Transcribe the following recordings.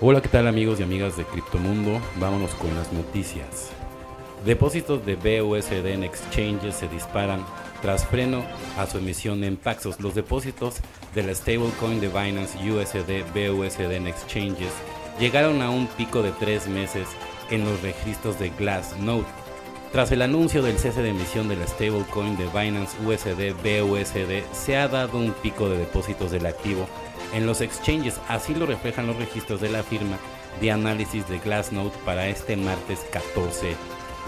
Hola, ¿qué tal amigos y amigas de Criptomundo? Vámonos con las noticias. Depósitos de BUSD en exchanges se disparan tras freno a su emisión en Paxos. Los depósitos de la stablecoin de Binance USD BUSD en exchanges llegaron a un pico de tres meses en los registros de Glassnode. Tras el anuncio del cese de emisión de la stablecoin de Binance USD BUSD, se ha dado un pico de depósitos del activo en los exchanges, así lo reflejan los registros de la firma de análisis de Glassnode para este martes 14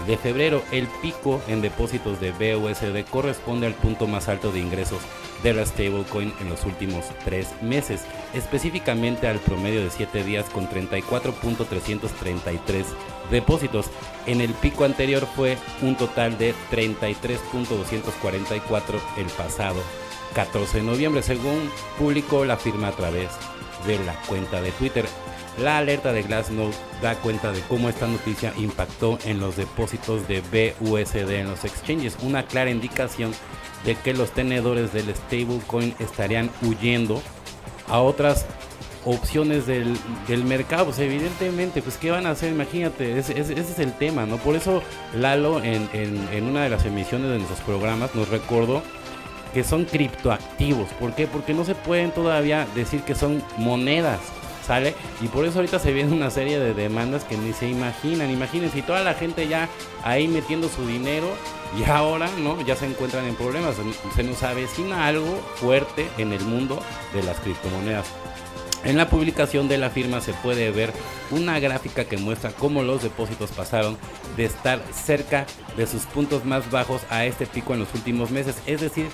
de febrero. El pico en depósitos de BUSD corresponde al punto más alto de ingresos de la stablecoin en los últimos tres meses, específicamente al promedio de 7 días con 34.333 depósitos. En el pico anterior fue un total de 33.244 el pasado 14 de noviembre, según publicó la firma a través de la cuenta de Twitter. La alerta de Glassnode da cuenta de cómo esta noticia impactó en los depósitos de BUSD en los exchanges, una clara indicación de que los tenedores del stablecoin estarían huyendo a otras opciones del, mercado. Pues evidentemente, pues ¿qué van a hacer? Imagínate, ese, es el tema, ¿no? Por eso Lalo en, en una de las emisiones de nuestros programas nos recordó que son criptoactivos. ¿Por qué? Porque no se pueden todavía decir que son monedas. ¿Sale? Y por eso ahorita se viene una serie de demandas que ni se imaginan. Imagínense, y toda la gente ya ahí metiendo su dinero y ahora, ¿no? Ya se encuentran en problemas. Se nos avecina algo fuerte en el mundo de las criptomonedas. En la publicación de la firma se puede ver una gráfica que muestra cómo los depósitos pasaron de estar cerca de sus puntos más bajos a este pico en los últimos meses. Es decir,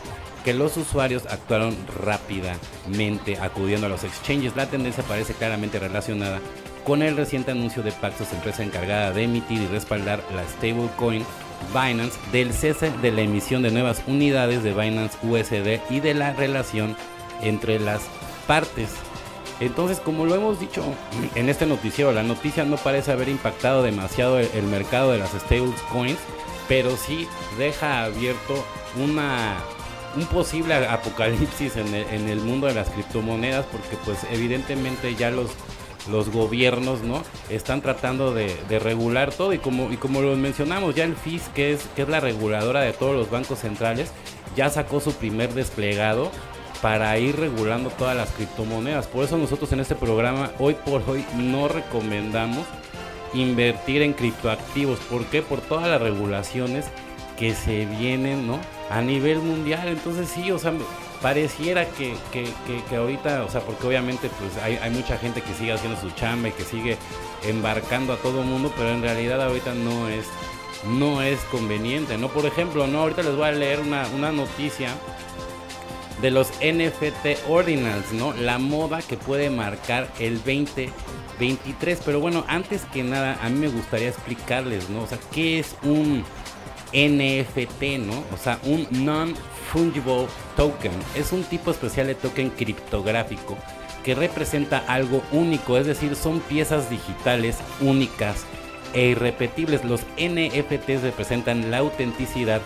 que los usuarios actuaron rápidamente acudiendo a los exchanges. La tendencia parece claramente relacionada con el reciente anuncio de Paxos, empresa encargada de emitir y respaldar la stablecoin Binance, del cese de la emisión de nuevas unidades de Binance USD y de la relación entre las partes. Entonces, como lo hemos dicho en este noticiero, la noticia no parece haber impactado demasiado el, mercado de las stablecoins, pero sí deja abierto una un posible apocalipsis en el, mundo de las criptomonedas porque pues evidentemente ya los los gobiernos no están tratando de, regular todo. Y como y como lo mencionamos ya el FIS que es que es la reguladora de todos los bancos centrales ya sacó su primer desplegado para ir regulando todas las criptomonedas por eso nosotros en este programa hoy por hoy no recomendamos invertir en criptoactivos ¿por qué? por todas las regulaciones que se vienen no a nivel mundial. Entonces sí, o sea, pareciera que, que, ahorita, o sea, porque obviamente pues hay, hay, mucha gente que sigue haciendo su chamba y que sigue embarcando a todo el mundo, pero en realidad ahorita no es, no es conveniente, ¿no? Por ejemplo, ¿no? Ahorita les voy a leer una, una noticia de los NFT Ordinals, ¿no? La moda que puede marcar el 2023. Pero bueno, antes que nada, a mí me gustaría explicarles, ¿no? O sea, ¿qué es un NFT, ¿no? O sea, un non-fungible token. Es un tipo especial de token criptográfico que representa algo único, es decir, son piezas digitales únicas e irrepetibles. Los NFTs representan la autenticidad,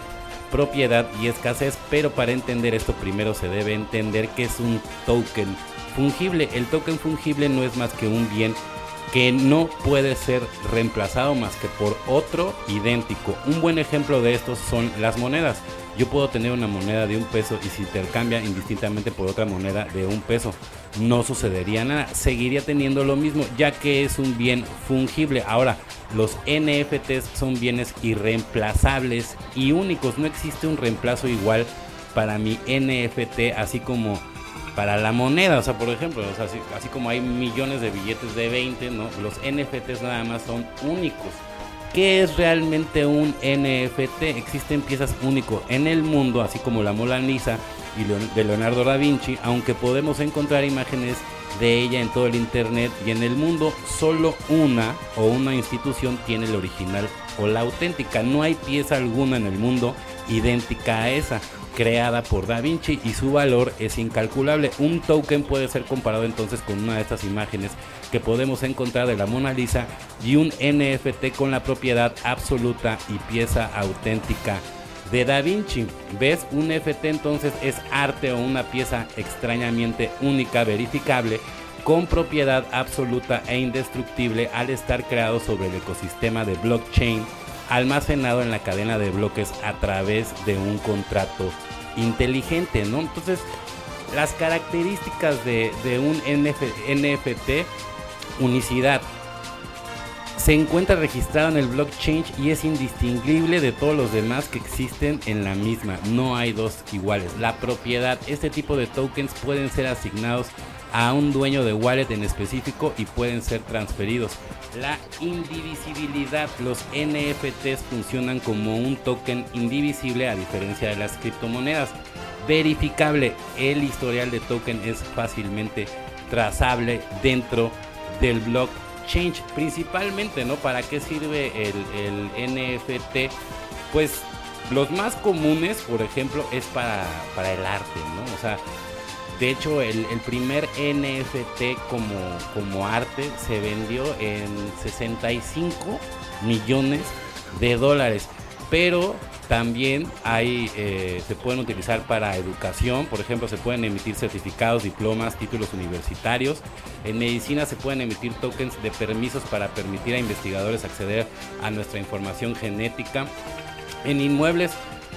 propiedad y escasez, pero para entender esto primero se debe entender que es un token fungible. El token fungible no es más que un bien que no puede ser reemplazado más que por otro idéntico. Un buen ejemplo de esto son las monedas. Yo puedo tener una moneda de un peso y si intercambia indistintamente por otra moneda de un peso, no sucedería nada. Seguiría teniendo lo mismo ya que es un bien fungible. Ahora, los NFTs son bienes irreemplazables y únicos. No existe un reemplazo igual para mi NFT, así como para la moneda. O sea, por ejemplo, así, como hay millones de billetes de 20, ¿no? Los NFTs nada más son únicos. ¿Qué es realmente un NFT? Existen piezas únicas en el mundo, así como la Mona Lisa y de Leonardo da Vinci, aunque podemos encontrar imágenes de ella en todo el internet y en el mundo, solo una o una institución tiene el original o la auténtica. No hay pieza alguna en el mundo idéntica a esa creada por Da Vinci y su valor es incalculable. Un token puede ser comparado entonces con una de estas imágenes que podemos encontrar de la Mona Lisa y un NFT con la propiedad absoluta y pieza auténtica de Da Vinci. ¿Ves? Un NFT entonces es arte o una pieza extrañamente única, verificable con propiedad absoluta e indestructible al estar creado sobre el ecosistema de blockchain almacenado en la cadena de bloques a través de un contrato inteligente, ¿no? Entonces, las características de, un NFT, unicidad, se encuentra registrado en el blockchain y es indistinguible de todos los demás que existen en la misma. No hay dos iguales. La propiedad, este tipo de tokens pueden ser asignados a un dueño de wallet en específico y pueden ser transferidos. La indivisibilidad, los NFTs funcionan como un token indivisible a diferencia de las criptomonedas. Verificable, el historial de token es fácilmente trazable dentro del blockchain. Principalmente, ¿no? ¿Para qué sirve el, NFT? Pues los más comunes, por ejemplo, es para, para el arte, ¿no? O sea, de hecho, el, primer NFT como, como arte se vendió en 65 millones de dólares. Pero también hay, eh, se pueden utilizar para educación, por ejemplo, se pueden emitir certificados, diplomas, títulos universitarios. En medicina se pueden emitir tokens de permisos para permitir a investigadores acceder a nuestra información genética. En inmuebles,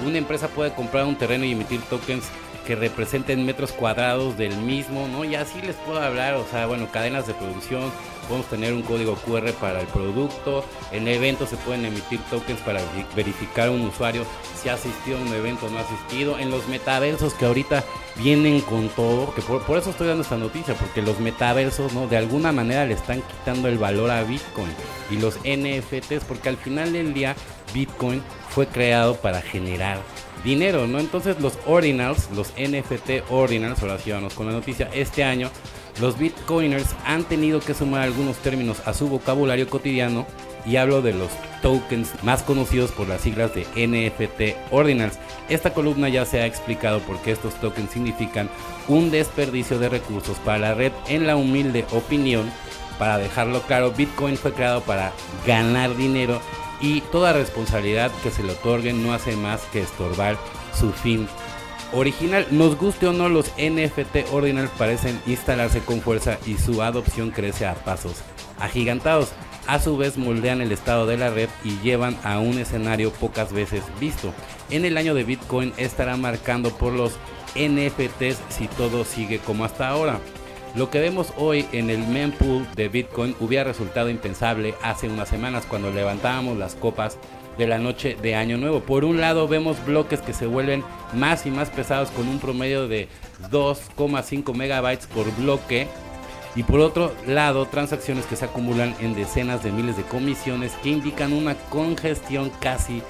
una empresa puede comprar un terreno y emitir tokens que representen metros cuadrados del mismo, ¿no? Y así les puedo hablar, o sea, bueno, cadenas de producción, podemos tener un código QR para el producto, en eventos se pueden emitir tokens para verificar un usuario si ha asistido a un evento o no ha asistido, en los metaversos que ahorita vienen con todo, que por, por, eso estoy dando esta noticia, porque los metaversos, ¿no? De alguna manera le están quitando el valor a Bitcoin y los NFTs, porque al final del día Bitcoin fue creado para generar dinero, ¿no? Entonces los ordinals, los NFT ordinals, ahora sí vamos con la noticia, este año los bitcoiners han tenido que sumar algunos términos a su vocabulario cotidiano y hablo de los tokens más conocidos por las siglas de NFT ordinals. Esta columna ya se ha explicado por qué estos tokens significan un desperdicio de recursos para la red en la humilde opinión. Para dejarlo claro, Bitcoin fue creado para ganar dinero y toda responsabilidad que se le otorguen no hace más que estorbar su fin original. Nos guste o no, los NFT Ordinal parecen instalarse con fuerza y su adopción crece a pasos agigantados. A su vez moldean el estado de la red y llevan a un escenario pocas veces visto. En el año de Bitcoin estará marcando por los NFTs si todo sigue como hasta ahora. Lo que vemos hoy en el mempool de Bitcoin hubiera resultado impensable hace unas semanas cuando levantábamos las copas de la noche de Año Nuevo. Por un lado vemos bloques que se vuelven más y más pesados con un promedio de 2,5 megabytes por bloque. Y por otro lado, transacciones que se acumulan en decenas de miles de comisiones que indican una congestión casi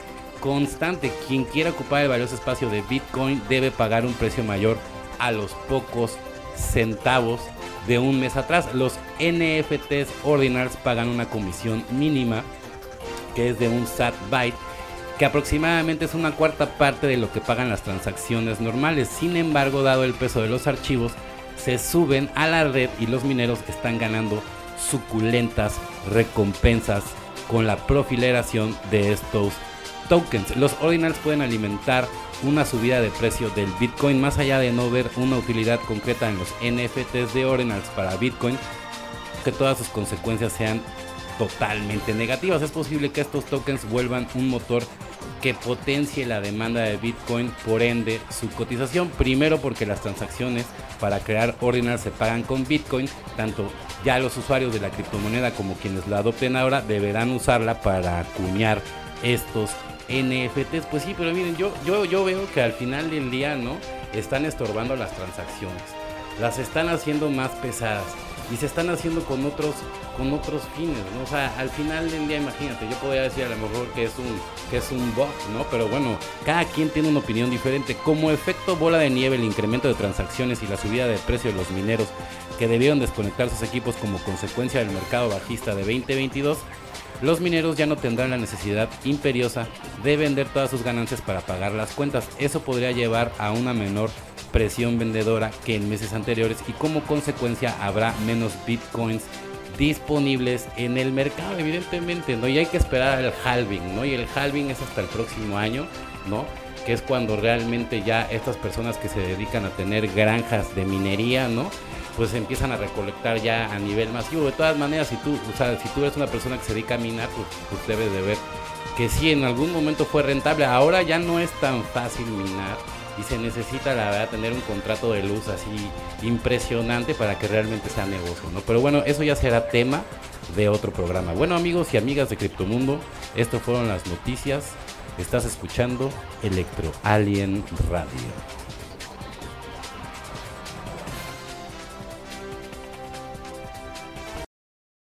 constante. Quien quiera ocupar el valioso espacio de Bitcoin debe pagar un precio mayor a los pocos centavos de un mes atrás. Los NFTs ordinals pagan una comisión mínima que es de un SAT byte que aproximadamente es una cuarta parte de lo que pagan las transacciones normales. Sin embargo, dado el peso de los archivos, se suben a la red y los mineros están ganando suculentas recompensas con la profileración de estos tokens. Los ordinals pueden alimentar una subida de precio del Bitcoin más allá de no ver una utilidad concreta en los NFTs de ordinals para Bitcoin, que todas sus consecuencias sean totalmente negativas. Es posible que estos tokens vuelvan un motor que potencie la demanda de Bitcoin, por ende su cotización. Primero porque las transacciones para crear ordinals se pagan con Bitcoin, tanto ya los usuarios de la criptomoneda como quienes la adopten ahora deberán usarla para acuñar estos NFTs, pues sí, pero miren, yo, yo, yo veo que al final del día, ¿no? Están estorbando las transacciones. Las están haciendo más pesadas. Y se están haciendo con otros, con otros fines, ¿no? O sea, al final del día, imagínate, yo podría decir a lo mejor que es un, que es un bot, ¿no? Pero bueno, cada quien tiene una opinión diferente. Como efecto bola de nieve, el incremento de transacciones y la subida de precio de los mineros que debieron desconectar sus equipos como consecuencia del mercado bajista de 2022 los mineros ya no tendrán la necesidad imperiosa de vender todas sus ganancias para pagar las cuentas. Eso podría llevar a una menor presión vendedora que en meses anteriores y como consecuencia habrá menos bitcoins disponibles en el mercado, evidentemente, ¿no? Y hay que esperar al halving, ¿no? Y el halving es hasta el próximo año, ¿no? Que es cuando realmente ya estas personas que se dedican a tener granjas de minería, ¿no? Pues empiezan a recolectar ya a nivel masivo. De todas maneras, si tú, o sea, si tú eres una persona que se dedica a minar, pues, pues debes de ver que sí, en algún momento fue rentable. Ahora ya no es tan fácil minar y se necesita, la verdad, tener un contrato de luz así impresionante para que realmente sea negocio, ¿no? Pero bueno, eso ya será tema de otro programa. Bueno, amigos y amigas de Criptomundo, estas fueron las noticias. Estás escuchando Electro Alien Radio.